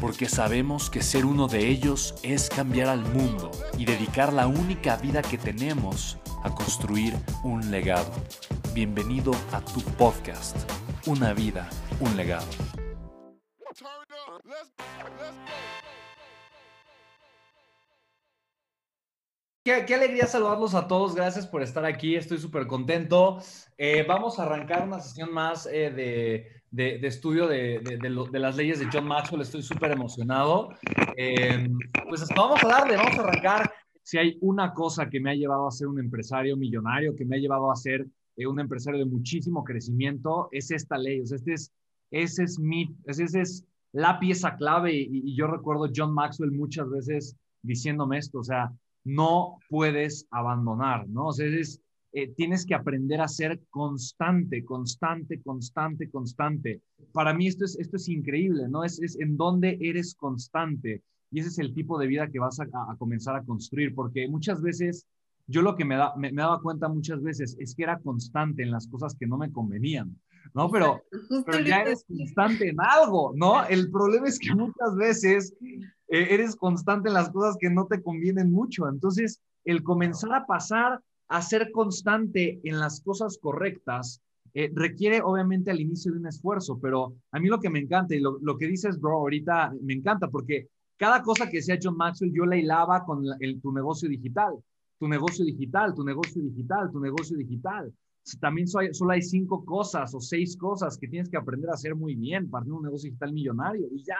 porque sabemos que ser uno de ellos es cambiar al mundo y dedicar la única vida que tenemos a construir un legado. Bienvenido a tu podcast, Una vida, un legado. Qué, alegría saludarlos a todos. Gracias por estar aquí. Estoy súper contento. Eh, vamos a arrancar una sesión más eh, de de, estudio de, de, las leyes de John Maxwell. Estoy súper emocionado. Eh, pues vamos a darle, vamos a arrancar. Si hay una cosa que me ha llevado a ser un empresario millonario, que me ha llevado a ser eh, un empresario de muchísimo crecimiento, es esta ley. O sea, este es, ese es mi, ese es la pieza clave. Y, yo recuerdo John Maxwell muchas veces diciéndome esto, o sea, no puedes abandonar, ¿no? O sea, eh, tienes que aprender a ser constante, constante, constante, constante. Para mí esto es, esto es increíble, ¿no? Es, es en donde eres constante y ese es el tipo de vida que vas a, a comenzar a construir, porque muchas veces, yo lo que me, da, me, me daba cuenta muchas veces es que era constante en las cosas que no me convenían. ¿no? Pero, pero ya eres constante en algo, ¿no? El problema es que muchas veces eh, eres constante en las cosas que no te convienen mucho. Entonces, el comenzar a pasar a ser constante en las cosas correctas eh, requiere obviamente al inicio de un esfuerzo, pero a mí lo que me encanta y lo, que dices, bro, ahorita me encanta porque cada cosa que decía John Maxwell yo la hilaba con tu negocio digital, tu negocio digital, tu negocio digital, tu negocio digital. También solo hay cinco cosas o seis cosas que tienes que aprender a hacer muy bien para tener un negocio digital millonario y ya.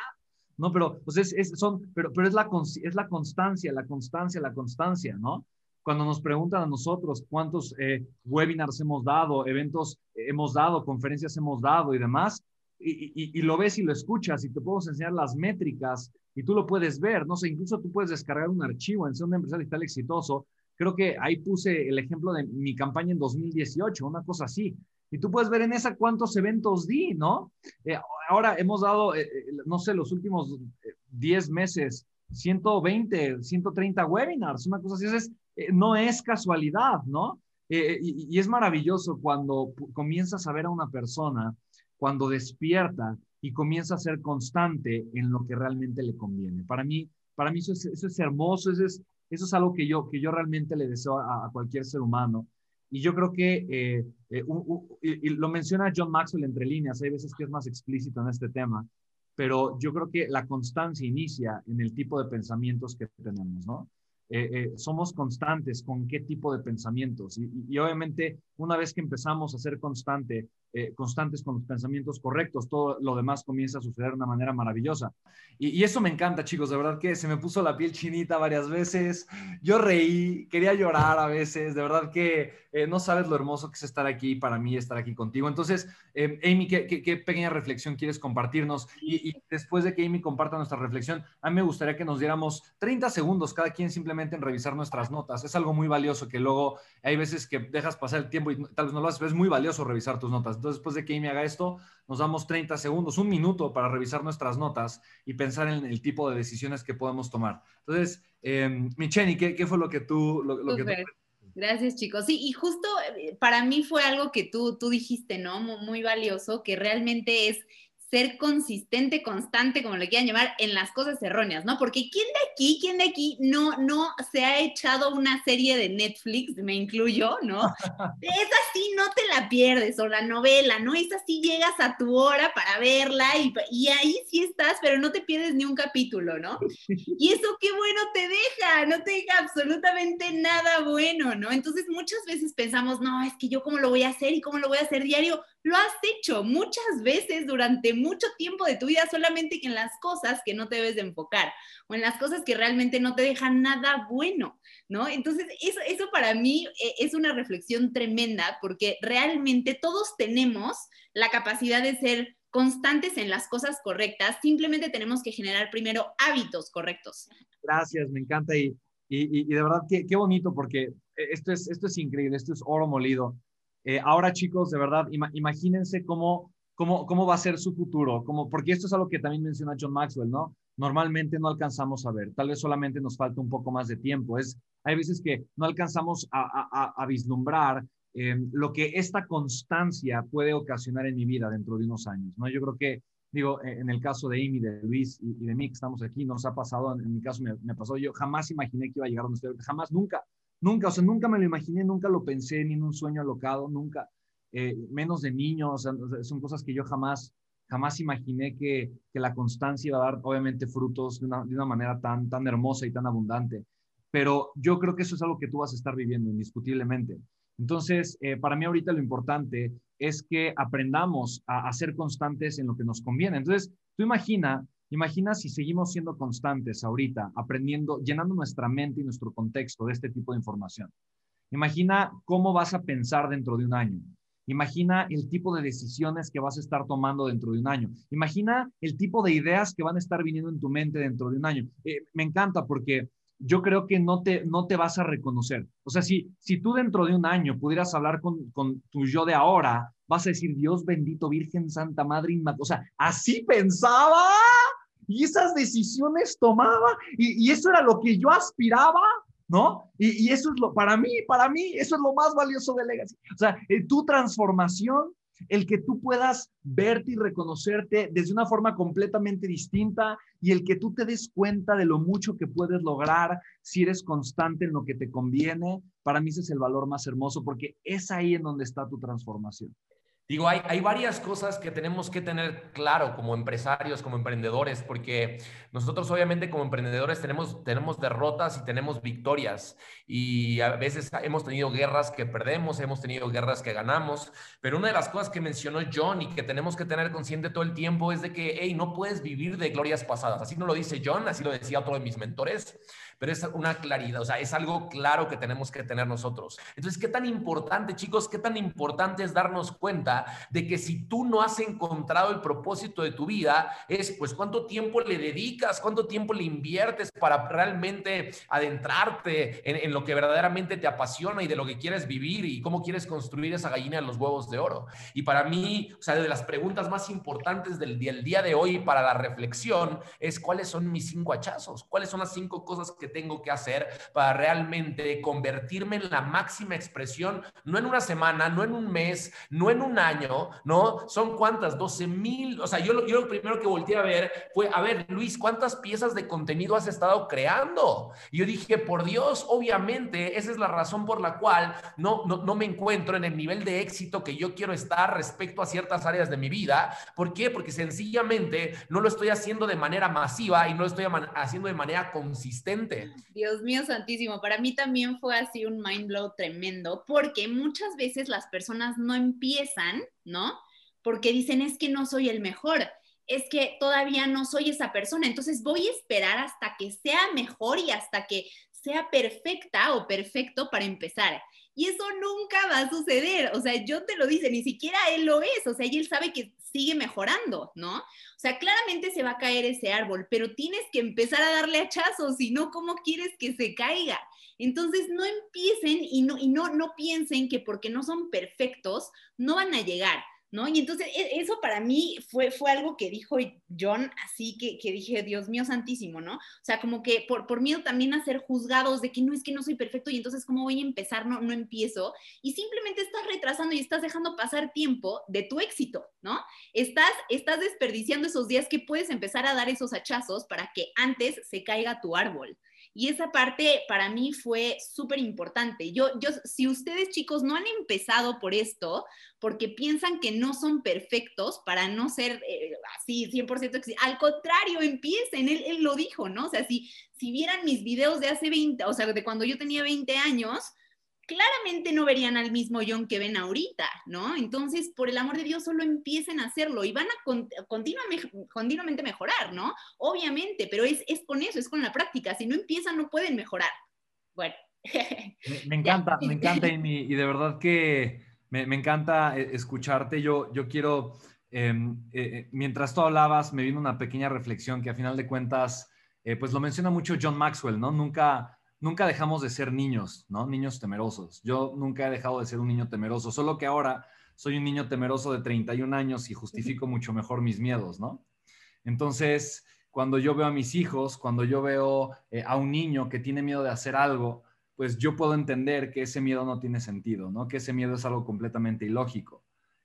No, pero, pues es, son, pero, pero es, la, es la constancia, la constancia, la constancia, ¿no? Cuando nos preguntan a nosotros cuántos eh, webinars hemos dado, eventos hemos dado, conferencias hemos dado y demás, y, lo ves y lo escuchas y te podemos enseñar las métricas y tú lo puedes ver, no sé, incluso tú puedes descargar un archivo en ser un empresario digital exitoso. Creo que ahí puse el ejemplo de mi campaña en 2018, una cosa así. Y tú puedes ver en esa cuántos eventos di, ¿no? Eh, ahora hemos dado, eh, no sé, los últimos 10 meses, 120, 130 webinars, una cosa así. Es, eh, no es casualidad, ¿no? Eh, y, es maravilloso cuando comienzas a ver a una persona, cuando despierta y comienza a ser constante en lo que realmente le conviene. Para mí, para mí eso es, hermoso, eso es, eso es algo que yo, que yo realmente le deseo a, cualquier ser humano. Y yo creo que, eh, y lo menciona John Maxwell entre líneas, hay veces que es más explícito en este tema, pero yo creo que la constancia inicia en el tipo de pensamientos que tenemos, ¿no? Eh, eh, somos constantes con qué tipo de pensamientos. Y, obviamente, una vez que empezamos a ser constante, eh, constantes con los pensamientos correctos, todo lo demás comienza a suceder de una manera maravillosa. Y, eso me encanta, chicos, de verdad que se me puso la piel chinita varias veces. Yo reí, quería llorar a veces, de verdad que no sabes lo hermoso que es estar aquí para mí, estar aquí contigo. Entonces, Amy, ¿qué, ¿qué, pequeña reflexión quieres compartirnos? Y, y después de que Amy comparta nuestra reflexión, a mí me gustaría que nos diéramos 30 segundos cada quien simplemente en revisar nuestras notas. Es algo muy valioso que luego hay veces que dejas pasar el tiempo y tal vez no lo haces, pero es muy valioso revisar tus notas. Entonces, después de que Amy haga esto, nos damos 30 segundos, un minuto para revisar nuestras notas y pensar en el tipo de decisiones que podemos tomar. Entonces, eh, Micheni, ¿qué, ¿qué, fue lo que tú... Lo, que Gracias, chicos. Sí, y justo eh, para mí fue algo que tú, tú dijiste, ¿no? Muy, muy valioso, que realmente es ser consistente, constante, como le quieran llamar, en las cosas erróneas, ¿no? Porque ¿quién de aquí, quién de aquí no, no se ha echado una serie de Netflix, me incluyo, ¿no? Es así, no te la pierdes, o la novela, ¿no? Es así, llegas a tu hora para verla y, y ahí sí estás, pero no te pierdes ni un capítulo, ¿no? Y eso qué bueno te deja, no te deja absolutamente nada bueno, ¿no? Entonces muchas veces pensamos, no, es que yo cómo lo voy a hacer y cómo lo voy a hacer diario lo has hecho muchas veces durante mucho tiempo de tu vida, solamente en las cosas que no te debes de enfocar o en las cosas que realmente no te dejan nada bueno, ¿no? Entonces, eso, eso para mí eh, es una reflexión tremenda porque realmente todos tenemos la capacidad de ser constantes en las cosas correctas, simplemente tenemos que generar primero hábitos correctos. Gracias, me encanta y, y, y de verdad qué, qué bonito porque esto es, esto es increíble, esto es oro molido eh, ahora, chicos, de verdad, imagínense cómo, cómo, cómo va a ser su futuro, como, porque esto es algo que también menciona John Maxwell, ¿no? Normalmente no alcanzamos a ver, tal vez solamente nos falta un poco más de tiempo. Es, hay veces que no alcanzamos a, vislumbrar em, lo que esta constancia puede ocasionar en mi vida dentro de unos años, ¿no? Yo creo que, digo, e, en el caso de Amy, de Luis y, de mí que estamos aquí, nos ha pasado, en, mi caso me, me, pasó, yo jamás imaginé que iba a llegar donde estoy, jamás, nunca. Nunca, o sea, nunca me lo imaginé, nunca lo pensé, ni en un sueño alocado, nunca, eh, menos de niño, o sea, son cosas que yo jamás, jamás imaginé que, que la constancia iba a dar, obviamente, frutos de una, de una, manera tan, tan hermosa y tan abundante. Pero yo creo que eso es algo que tú vas a estar viviendo, indiscutiblemente. Entonces, eh, para mí ahorita lo importante es que aprendamos a, a ser constantes en lo que nos conviene. Entonces, tú imagina Imagina si seguimos siendo constantes ahorita, aprendiendo, llenando nuestra mente y nuestro contexto de este tipo de información. Imagina cómo vas a pensar dentro de un año. Imagina el tipo de decisiones que vas a estar tomando dentro de un año. Imagina el tipo de ideas que van a estar viniendo en tu mente dentro de un año. Eh, me encanta porque yo creo que no te, no te vas a reconocer. O sea, si, si tú dentro de un año pudieras hablar con, con tu yo de ahora, vas a decir, Dios bendito, Virgen Santa Madre Inmaculada. O sea, así pensaba y esas decisiones tomaba y, eso era lo que yo aspiraba, ¿no? Y, eso es lo, para mí, para mí, eso es lo más valioso de Legacy. O sea, tu transformación, el que tú puedas verte y reconocerte desde una forma completamente distinta y el que tú te des cuenta de lo mucho que puedes lograr si eres constante en lo que te conviene, para mí ese es el valor más hermoso porque es ahí en donde está tu transformación. Digo, hay, hay, varias cosas que tenemos que tener claro como empresarios, como emprendedores, porque nosotros obviamente como emprendedores tenemos, tenemos derrotas y tenemos victorias. Y a veces hemos tenido guerras que perdemos, hemos tenido guerras que ganamos, pero una de las cosas que mencionó John y que tenemos que tener consciente todo el tiempo es de que, hey, no puedes vivir de glorias pasadas. Así no lo dice John, así lo decía otro de mis mentores pero es una claridad, o sea, es algo claro que tenemos que tener nosotros. Entonces, ¿qué tan importante, chicos, qué tan importante es darnos cuenta de que si tú no has encontrado el propósito de tu vida, es pues cuánto tiempo le dedicas, cuánto tiempo le inviertes para realmente adentrarte en, lo que verdaderamente te apasiona y de lo que quieres vivir y cómo quieres construir esa gallina de los huevos de oro. Y para mí, o sea, de las preguntas más importantes del día, el día de hoy para la reflexión es cuáles son mis cinco hachazos, cuáles son las cinco cosas que tengo que hacer para realmente convertirme en la máxima expresión, no en una semana, no en un mes, no en un año, ¿no? Son cuántas, 12 mil, o sea, yo, lo primero que volteé a ver fue, a ver, Luis, ¿cuántas piezas de contenido has estado creando? Y yo dije, por Dios, obviamente, esa es la razón por la cual no, no, no me encuentro en el nivel de éxito que yo quiero estar respecto a ciertas áreas de mi vida. ¿Por qué? Porque sencillamente no lo estoy haciendo de manera masiva y no lo estoy haciendo de manera consistente. Dios mío santísimo, para mí también fue así un mind blow tremendo, porque muchas veces las personas no empiezan, ¿no? Porque dicen, es que no soy el mejor, es que todavía no soy esa persona, entonces voy a esperar hasta que sea mejor y hasta que sea perfecta o perfecto para empezar. Y eso nunca va a suceder. O sea, yo te lo dice, ni siquiera él lo es. O sea, él sabe que sigue mejorando, ¿no? O sea, claramente se va a caer ese árbol, pero tienes que empezar a darle hachazos, si no, ¿cómo quieres que se caiga? Entonces, no empiecen y no, y no, no piensen que porque no son perfectos, no van a llegar. ¿No? Y entonces e, eso para mí fue, fue algo que dijo John, así que, que dije, Dios mío santísimo, ¿no? O sea, como que por, por miedo también a ser juzgados de que no es que no soy perfecto y entonces cómo voy a empezar, no, no empiezo. Y simplemente estás retrasando y estás dejando pasar tiempo de tu éxito, ¿no? Estás, estás desperdiciando esos días que puedes empezar a dar esos hachazos para que antes se caiga tu árbol. Y esa parte para mí fue súper importante. Yo, yo, si ustedes chicos no han empezado por esto, porque piensan que no son perfectos para no ser eh, así 100% al contrario, empiecen, él, él, lo dijo, ¿no? O sea, si, si vieran mis videos de hace 20, o sea, de cuando yo tenía 20 años, claramente no verían al mismo John que ven ahorita, ¿no? Entonces, por el amor de Dios, solo empiecen a hacerlo y van a continuamente mejorar, ¿no? Obviamente, pero es, con eso, es con la práctica. Si no empiezan, no pueden mejorar. Bueno. Me, encanta, me encanta, Amy, y de verdad que me, encanta eh, escucharte. Yo, yo quiero, em, eh, eh, mientras tú hablabas, me vino una pequeña reflexión que a final de cuentas, pues lo menciona mucho John Maxwell, ¿no? Nunca nunca dejamos de ser niños, ¿no? Niños temerosos. Yo nunca he dejado de ser un niño temeroso, solo que ahora soy un niño temeroso de 31 años y justifico mucho mejor mis miedos, ¿no? Entonces, cuando yo veo a mis hijos, cuando yo veo eh, a un niño que tiene miedo de hacer algo, pues yo puedo entender que ese miedo no tiene sentido, ¿no? Que ese miedo es algo completamente ilógico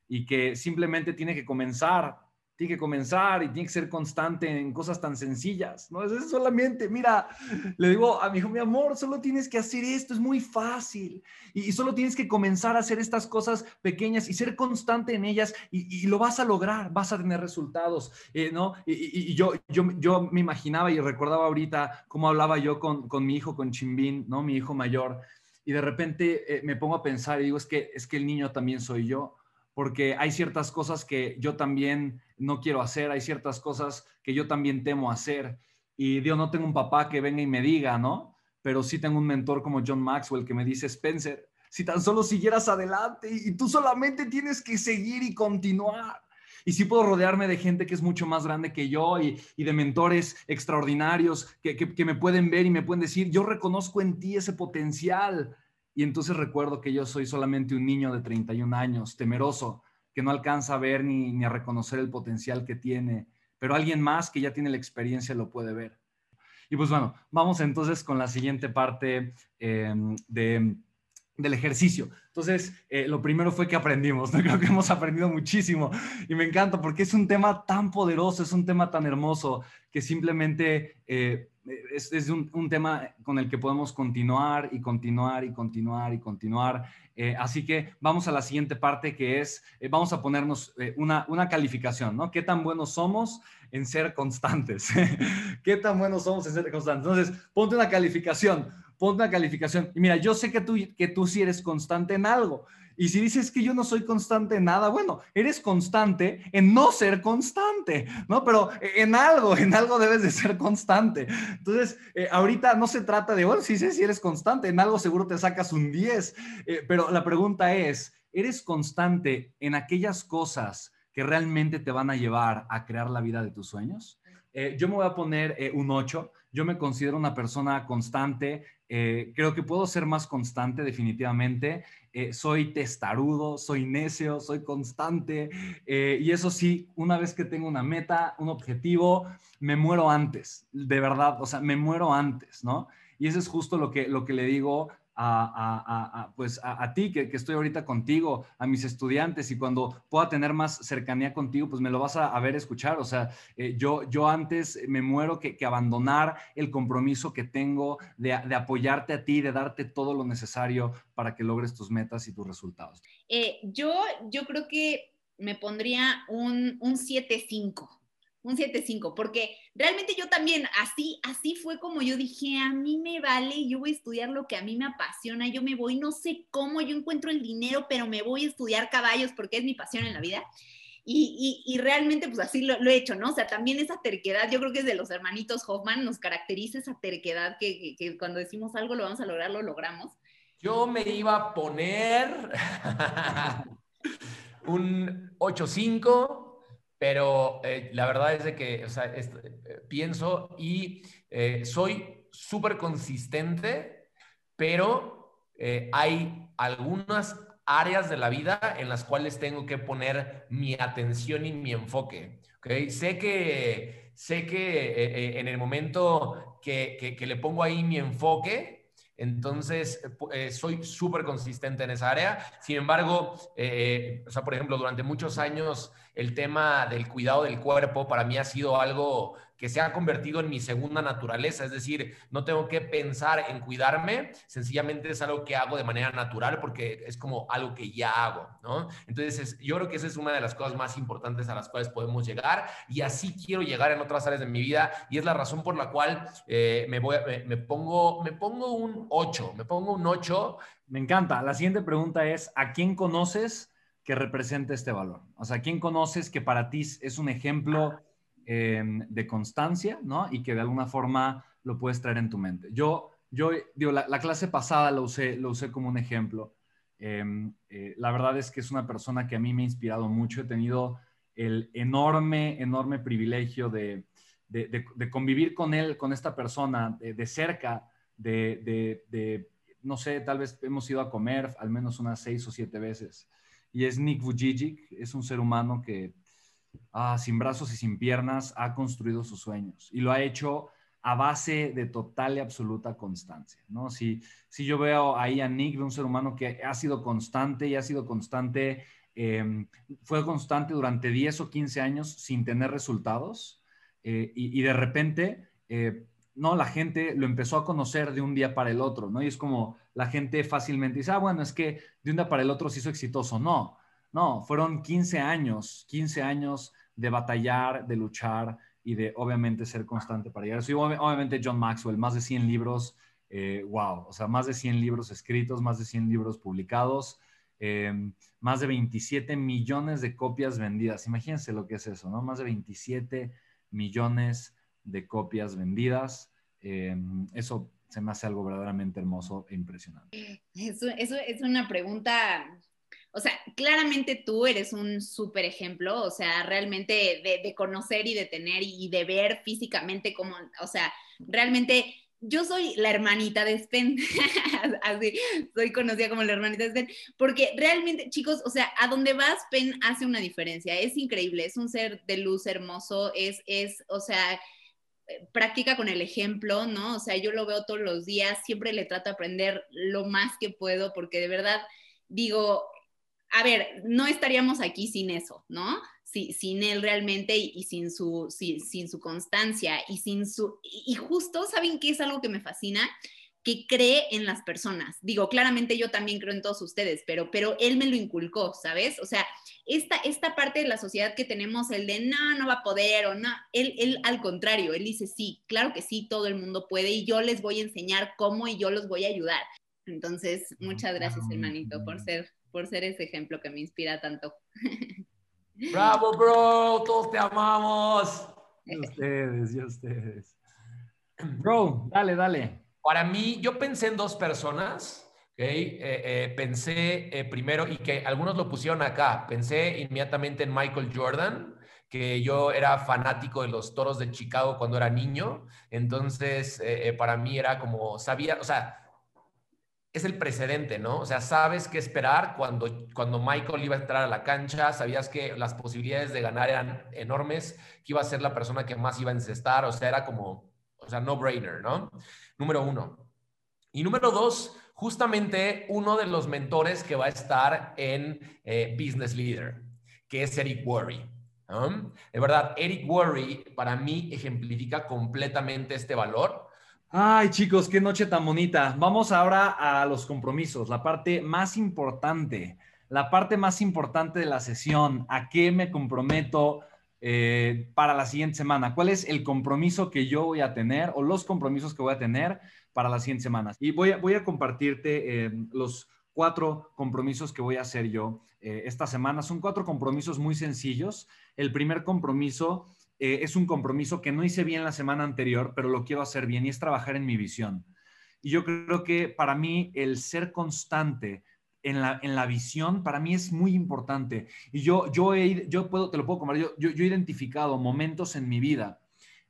y que simplemente tiene que comenzar tiene que comenzar y tiene que ser constante en cosas tan sencillas, ¿no? Es solamente, mira, le digo a mi hijo, mi amor, solo tienes que hacer esto, es muy fácil. Y, solo tienes que comenzar a hacer estas cosas pequeñas y ser constante en ellas y, lo vas a lograr, vas a tener resultados, eh, ¿no? Y, yo, yo, yo me imaginaba y recordaba ahorita cómo hablaba yo con, con mi hijo, con Chimbín, ¿no? Mi hijo mayor. Y de repente eh, me pongo a pensar y digo, es que, es que el niño también soy yo porque hay ciertas cosas que yo también no quiero hacer, hay ciertas cosas que yo también temo hacer. Y yo no tengo un papá que venga y me diga, ¿no? Pero sí tengo un mentor como John Maxwell que me dice, Spencer, si tan solo siguieras adelante y tú solamente tienes que seguir y continuar. Y sí puedo rodearme de gente que es mucho más grande que yo y, de mentores extraordinarios que, que me pueden ver y me pueden decir, yo reconozco en ti ese potencial. Y entonces recuerdo que yo soy solamente un niño de 31 años, temeroso, que no alcanza a ver ni, a reconocer el potencial que tiene, pero alguien más que ya tiene la experiencia lo puede ver. Y pues bueno, vamos entonces con la siguiente parte em, del ejercicio. Entonces, eh, lo primero fue que aprendimos, ¿no? creo que hemos aprendido muchísimo y me encanta porque es un tema tan poderoso, es un tema tan hermoso que simplemente eh, es, un, tema con el que podemos continuar y continuar y continuar y continuar. Eh, así que vamos a la siguiente parte que es, eh, vamos a ponernos eh, una, una, calificación, ¿no? ¿Qué tan buenos somos en ser constantes? ¿Qué tan buenos somos en ser constantes? Entonces, ponte una calificación, ponte una calificación. Y mira, yo sé que tú, que tú sí eres constante en algo. Y si dices que yo no soy constante en nada, bueno, eres constante en no ser constante, ¿no? Pero en algo, en algo debes de ser constante. Entonces, eh, ahorita no se trata de, bueno, sí sé si eres constante, en algo seguro te sacas un 10, eh, pero la pregunta es, ¿eres constante en aquellas cosas que realmente te van a llevar a crear la vida de tus sueños? Eh, yo me voy a poner un 8. Yo me considero una persona constante. Creo que puedo ser más constante definitivamente. Eh, soy testarudo, soy necio, soy constante. Eh, y eso sí, una vez que tengo una meta, un objetivo, me muero antes, de verdad, o sea, me muero antes, ¿no? Y eso es justo lo que, lo que le digo a, pues a, ti que, estoy ahorita contigo, a mis estudiantes y cuando pueda tener más cercanía contigo, pues me lo vas a, ver escuchar. O sea, eh, yo, yo antes me muero que, abandonar el compromiso que tengo de, apoyarte a ti, de darte todo lo necesario para que logres tus metas y tus resultados. Eh, yo, yo creo que me pondría un, un 7-5 un 7.5, porque realmente yo también, así, así fue como yo dije, a mí me vale, yo voy a estudiar lo que a mí me apasiona, yo me voy, no sé cómo, yo encuentro el dinero, pero me voy a estudiar caballos porque es mi pasión en la vida. Y, y, realmente pues así lo, he hecho, ¿no? O sea, también esa terquedad, yo creo que es de los hermanitos Hoffman, nos caracteriza esa terquedad que, que, cuando decimos algo lo vamos a lograr, lo logramos. Yo me iba a poner un 8.5 pero eh, la verdad es de que o sea, eh, pienso y eh, soy súper consistente, pero hay algunas áreas de la vida en las cuales tengo que poner mi atención y mi enfoque. ¿okay? Sé que, sé que eh, eh, en el momento que, que, le pongo ahí mi enfoque, entonces, eh, soy súper consistente en esa área. Sin embargo, o sea, por ejemplo, durante muchos años el tema del cuidado del cuerpo para mí ha sido algo que se ha convertido en mi segunda naturaleza, es decir, no tengo que pensar en cuidarme, sencillamente es algo que hago de manera natural porque es como algo que ya hago, ¿no? Entonces, yo creo que esa es una de las cosas más importantes a las cuales podemos llegar y así quiero llegar en otras áreas de mi vida y es la razón por la cual eh, me, voy, me, pongo, me pongo un 8, me pongo un 8. Me encanta. La siguiente pregunta es, ¿a quién conoces que represente este valor? O sea, ¿quién conoces que para ti es un ejemplo? Em, de constancia, ¿no? Y que de alguna forma lo puedes traer en tu mente. Yo, yo digo, la, clase pasada lo usé, lo usé como un ejemplo. Em, eh, la verdad es que es una persona que a mí me ha inspirado mucho. He tenido el enorme, enorme privilegio de, de, convivir con él, con esta persona de, cerca, de, no sé, tal vez hemos ido a comer al menos unas seis o siete veces. Y es Nick Vujicic, es un ser humano que Ah, sin brazos y sin piernas, ha construido sus sueños y lo ha hecho a base de total y absoluta constancia, ¿no? Si, si yo veo ahí a Nick, de un ser humano que ha sido constante y ha sido constante, em, fue constante durante 10 o 15 años sin tener resultados eh, y, de repente, eh, no, la gente lo empezó a conocer de un día para el otro, ¿no? Y es como la gente fácilmente dice, ah, bueno, es que de un día para el otro se hizo exitoso. No, no, fueron 15 años, 15 años de batallar, de luchar y de obviamente ser constante para llegar. Sí, obviamente John Maxwell, más de 100 libros, eh, wow, o sea, más de 100 libros escritos, más de 100 libros publicados, em, más de 27 millones de copias vendidas. Imagínense lo que es eso, ¿no? Más de 27 millones de copias vendidas. Em, eso se me hace algo verdaderamente hermoso e impresionante. Eso, eso es una pregunta o sea, claramente tú eres un súper ejemplo, o sea, realmente de, conocer y de tener y de ver físicamente cómo, o sea, realmente yo soy la hermanita de Spen, así, soy conocida como la hermanita de Spen, porque realmente, chicos, o sea, a donde vas, Spen hace una diferencia, es increíble, es un ser de luz hermoso, es, es, o sea, practica con el ejemplo, ¿no? O sea, yo lo veo todos los días, siempre le trato de aprender lo más que puedo, porque de verdad, digo, a ver, no estaríamos aquí sin eso, ¿no? sin él realmente y, sin, su, sin su constancia y sin su... Y justo, ¿saben qué es algo que me fascina? Que cree en las personas. Digo, claramente yo también creo en todos ustedes, pero, pero él me lo inculcó, ¿sabes? O sea, esta, esta parte de la sociedad que tenemos, el de no, no va a poder o no, él, él al contrario, él dice sí, claro que sí, todo el mundo puede y yo les voy a enseñar cómo y yo los voy a ayudar. Entonces, muchas gracias, hermanito, por ser por ser ese ejemplo que me inspira tanto. Bravo, bro, todos te amamos. Y ustedes, y ustedes. Bro, dale, dale. Para mí, yo pensé en dos personas. Okay. Eh, eh, pensé eh, primero, y que algunos lo pusieron acá, pensé inmediatamente en Michael Jordan, que yo era fanático de los toros de Chicago cuando era niño. Entonces, para mí era como, sabía, o sea, es el precedente, ¿no? O sea, sabes qué esperar cuando, cuando Michael iba a entrar a la cancha, sabías que las posibilidades de ganar eran enormes, que iba a ser la persona que más iba a encestar, o sea, era como, o sea, no brainer, ¿no? Número uno. Y número dos, justamente uno de los mentores que va a estar en eh, Business Leader, que es Eric Worry. De verdad, Eric Worry para mí ejemplifica completamente este valor Ay, chicos, qué noche tan bonita. Vamos ahora a los compromisos, la parte más importante, la parte más importante de la sesión. ¿A qué me comprometo eh, para la siguiente semana? ¿Cuál es el compromiso que yo voy a tener o los compromisos que voy a tener para las siguientes semanas? Y voy a, compartirte eh, los cuatro compromisos que voy a hacer yo eh, esta semana. Son cuatro compromisos muy sencillos. El primer compromiso es un compromiso que no hice bien la semana anterior, pero lo quiero hacer bien y es trabajar en mi visión. Y yo creo que para mí el ser constante en la, en la visión, para mí es muy importante. Y yo, yo, yo puedo, te lo puedo compartir, yo, yo, he identificado momentos en mi vida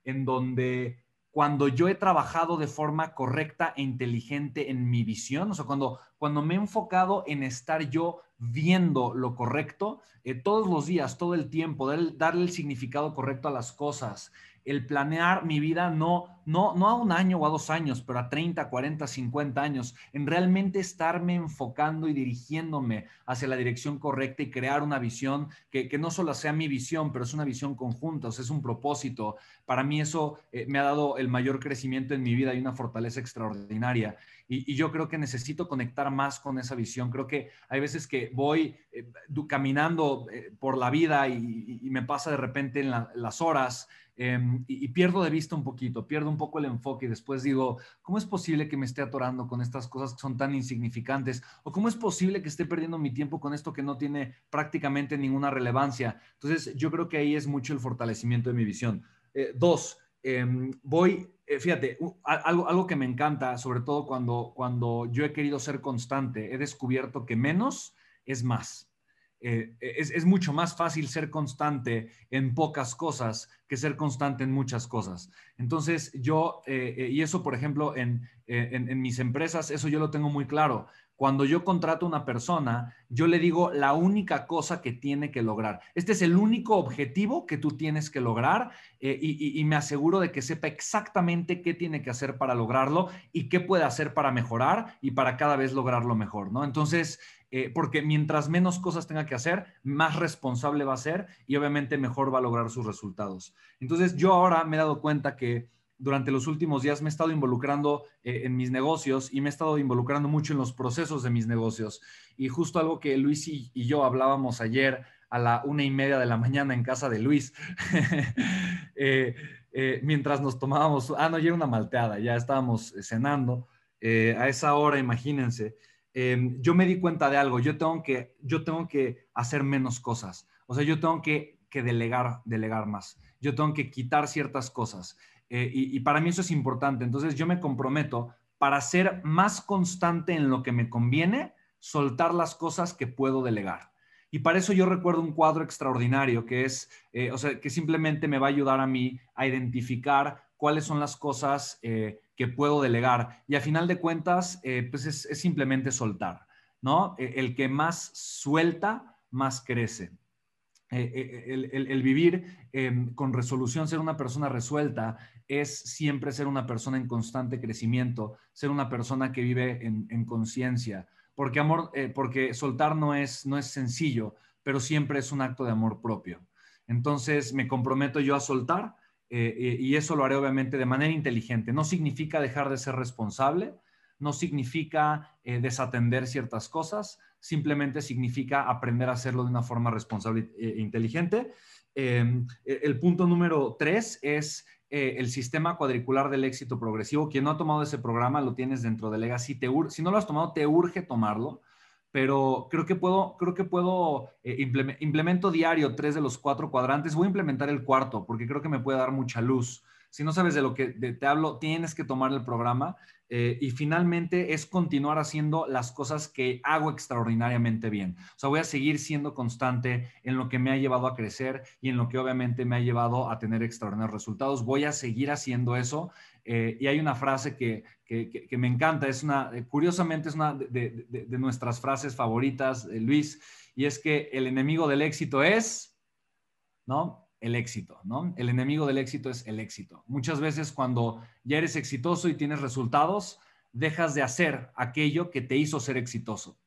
en donde cuando yo he trabajado de forma correcta e inteligente en mi visión, o sea, cuando, cuando me he enfocado en estar yo viendo lo correcto eh, todos los días, todo el tiempo, darle el significado correcto a las cosas, el planear mi vida no, no, no a un año o a dos años, pero a 30, 40, 50 años, en realmente estarme enfocando y dirigiéndome hacia la dirección correcta y crear una visión que, no solo sea mi visión, pero es una visión conjunta, o sea, es un propósito. Para mí eso eh, me ha dado el mayor crecimiento en mi vida y una fortaleza extraordinaria. Y, yo creo que necesito conectar más con esa visión. Creo que hay veces que voy eh, caminando eh, por la vida y, me pasa de repente en las horas Em, y, pierdo de vista un poquito, pierdo un poco el enfoque y después digo, ¿cómo es posible que me esté atorando con estas cosas que son tan insignificantes? ¿O cómo es posible que esté perdiendo mi tiempo con esto que no tiene prácticamente ninguna relevancia? Entonces, yo creo que ahí es mucho el fortalecimiento de mi visión. Eh, dos, em, voy, eh, fíjate, algo, algo que me encanta, sobre todo cuando, cuando yo he querido ser constante, he descubierto que menos es más. Eh, es, mucho más fácil ser constante en pocas cosas que ser constante en muchas cosas. Entonces, yo, eh, eh, y eso, por ejemplo, en, en, mis empresas, eso yo lo tengo muy claro. Cuando yo contrato a una persona, yo le digo la única cosa que tiene que lograr. Este es el único objetivo que tú tienes que lograr y, y me aseguro de que sepa exactamente qué tiene que hacer para lograrlo y qué puede hacer para mejorar y para cada vez lograrlo mejor, ¿no? Entonces, eh, porque mientras menos cosas tenga que hacer, más responsable va a ser y obviamente mejor va a lograr sus resultados. Entonces yo ahora me he dado cuenta que durante los últimos días me he estado involucrando eh, en mis negocios y me he estado involucrando mucho en los procesos de mis negocios. Y justo algo que Luis y, yo hablábamos ayer a la una y media de la mañana en casa de Luis, eh, mientras nos tomábamos, ah, no, ya era una malteada, ya estábamos cenando. a esa hora, imagínense, Em, yo me di cuenta de algo, yo tengo que, yo tengo que hacer menos cosas, o sea, yo tengo que, delegar, delegar más, yo tengo que quitar ciertas cosas eh, y, para mí eso es importante, entonces yo me comprometo para ser más constante en lo que me conviene, soltar las cosas que puedo delegar. Y para eso yo recuerdo un cuadro extraordinario que es, eh, o sea, que simplemente me va a ayudar a mí a identificar cuáles son las cosas eh, que puedo delegar. Y a final de cuentas, pues es, simplemente soltar, ¿no? E, el que más suelta, más crece. E, e, el, vivir em, con resolución, ser una persona resuelta, es siempre ser una persona en constante crecimiento, ser una persona que vive en, conciencia. Porque, amor, eh, porque soltar no es, no es sencillo, pero siempre es un acto de amor propio. Entonces me comprometo yo a soltar eh, eh, y eso lo haré obviamente de manera inteligente. No significa dejar de ser responsable, no significa eh, desatender ciertas cosas, simplemente significa aprender a hacerlo de una forma responsable e inteligente. Em, e, el punto número tres es el sistema cuadricular del éxito progresivo. Quien no ha tomado ese programa lo tienes dentro de Legacy. si no lo has tomado, te urge tomarlo pero creo que puedo, creo que puedo, eh, implemento diario tres de los cuatro cuadrantes, voy a implementar el cuarto porque creo que me puede dar mucha luz. Si no sabes de lo que te hablo, tienes que tomar el programa eh, y finalmente es continuar haciendo las cosas que hago extraordinariamente bien. O sea, voy a seguir siendo constante en lo que me ha llevado a crecer y en lo que obviamente me ha llevado a tener extraordinarios resultados. Voy a seguir haciendo eso eh, y hay una frase que, me encanta, es una, eh, curiosamente es una de, nuestras frases favoritas, Luis, y es que el enemigo del éxito es, ¿no? El éxito, ¿no? El enemigo del éxito es el éxito. Muchas veces cuando ya eres exitoso y tienes resultados, dejas de hacer aquello que te hizo ser exitoso.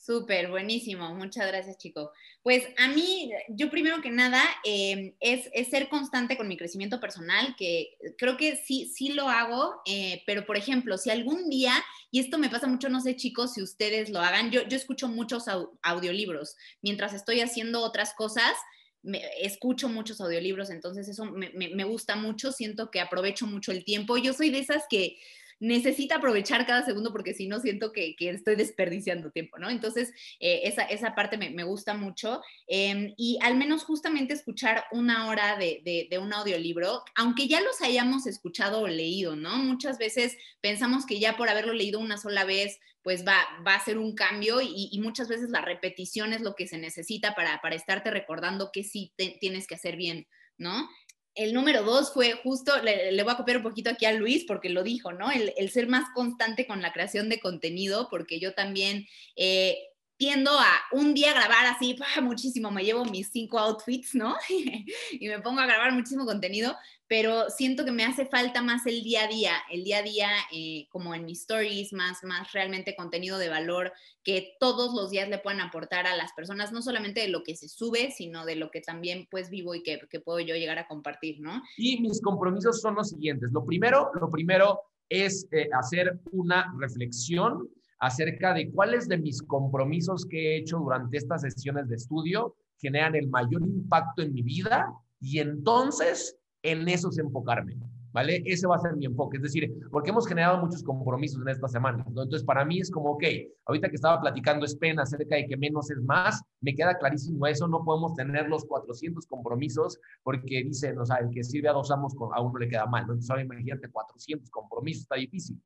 Súper, buenísimo. Muchas gracias, chico. Pues a mí, yo primero que nada, em, es, ser constante con mi crecimiento personal, que creo que sí, sí lo hago, eh, pero por ejemplo, si algún día, y esto me pasa mucho, no sé, chicos, si ustedes lo hagan, yo, yo escucho muchos audiolibros mientras estoy haciendo otras cosas. Me, escucho muchos audiolibros, entonces eso me, me gusta mucho, siento que aprovecho mucho el tiempo. Yo soy de esas que necesita aprovechar cada segundo porque si no siento que, estoy desperdiciando tiempo, ¿no? Entonces, eh, esa, parte me, gusta mucho. Em, y al menos justamente escuchar una hora de, un audiolibro, aunque ya los hayamos escuchado o leído, ¿no? Muchas veces pensamos que ya por haberlo leído una sola vez, pues va, va a ser un cambio y, muchas veces la repetición es lo que se necesita para, para estarte recordando que sí tienes que hacer bien, ¿no? El número dos fue justo, le, voy a copiar un poquito aquí a Luis porque lo dijo, ¿no? El, ser más constante con la creación de contenido, porque yo también eh, tiendo a un día grabar así, muchísimo, me llevo mis cinco outfits, ¿no? y me pongo a grabar muchísimo contenido, pero siento que me hace falta más el día a día, el día a día eh, como en mis stories, más, más realmente contenido de valor que todos los días le puedan aportar a las personas, no solamente de lo que se sube, sino de lo que también pues vivo y que, que puedo yo llegar a compartir, ¿no? Y mis compromisos son los siguientes. Lo primero, lo primero es eh, hacer una reflexión acerca de cuáles de mis compromisos que he hecho durante estas sesiones de estudio generan el mayor impacto en mi vida y entonces en eso se enfocarme, ¿vale? Ese va a ser mi enfoque, es decir, porque hemos generado muchos compromisos en esta semana, ¿no? Entonces, para mí es como, ok, ahorita que estaba platicando Spen acerca de que menos es más, me queda clarísimo eso, no podemos tener los 400 compromisos porque dicen, o sea, el que sirve a dos amos a uno le queda mal, ¿no? Entonces, ahora imagínate 400 compromisos, está difícil.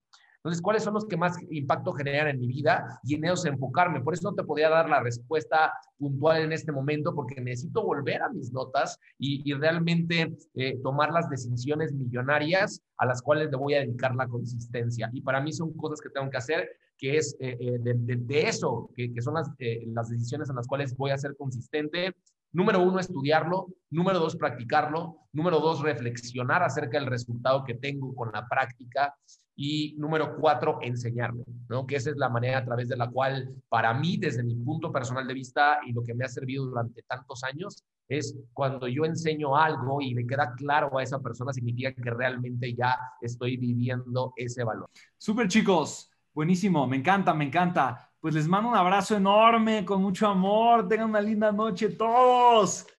Entonces, ¿cuáles son los que más impacto generan en mi vida? Y en ellos enfocarme. Por eso no te podía dar la respuesta puntual en este momento, porque necesito volver a mis notas y, realmente eh, tomar las decisiones millonarias a las cuales le voy a dedicar la consistencia. Y para mí son cosas que tengo que hacer, que es eh, eh, de, eso, que, que son las, las decisiones en las cuales voy a ser consistente. Número uno, estudiarlo. Número dos, practicarlo. Número dos, reflexionar acerca del resultado que tengo con la práctica. Y número cuatro, enseñarlo, ¿no? Que esa es la manera a través de la cual, para mí, desde mi punto personal de vista y lo que me ha servido durante tantos años, es cuando yo enseño algo y le queda claro a esa persona, significa que realmente ya estoy viviendo ese valor. Súper chicos, buenísimo, me encanta, me encanta. Pues les mando un abrazo enorme, con mucho amor, tengan una linda noche todos.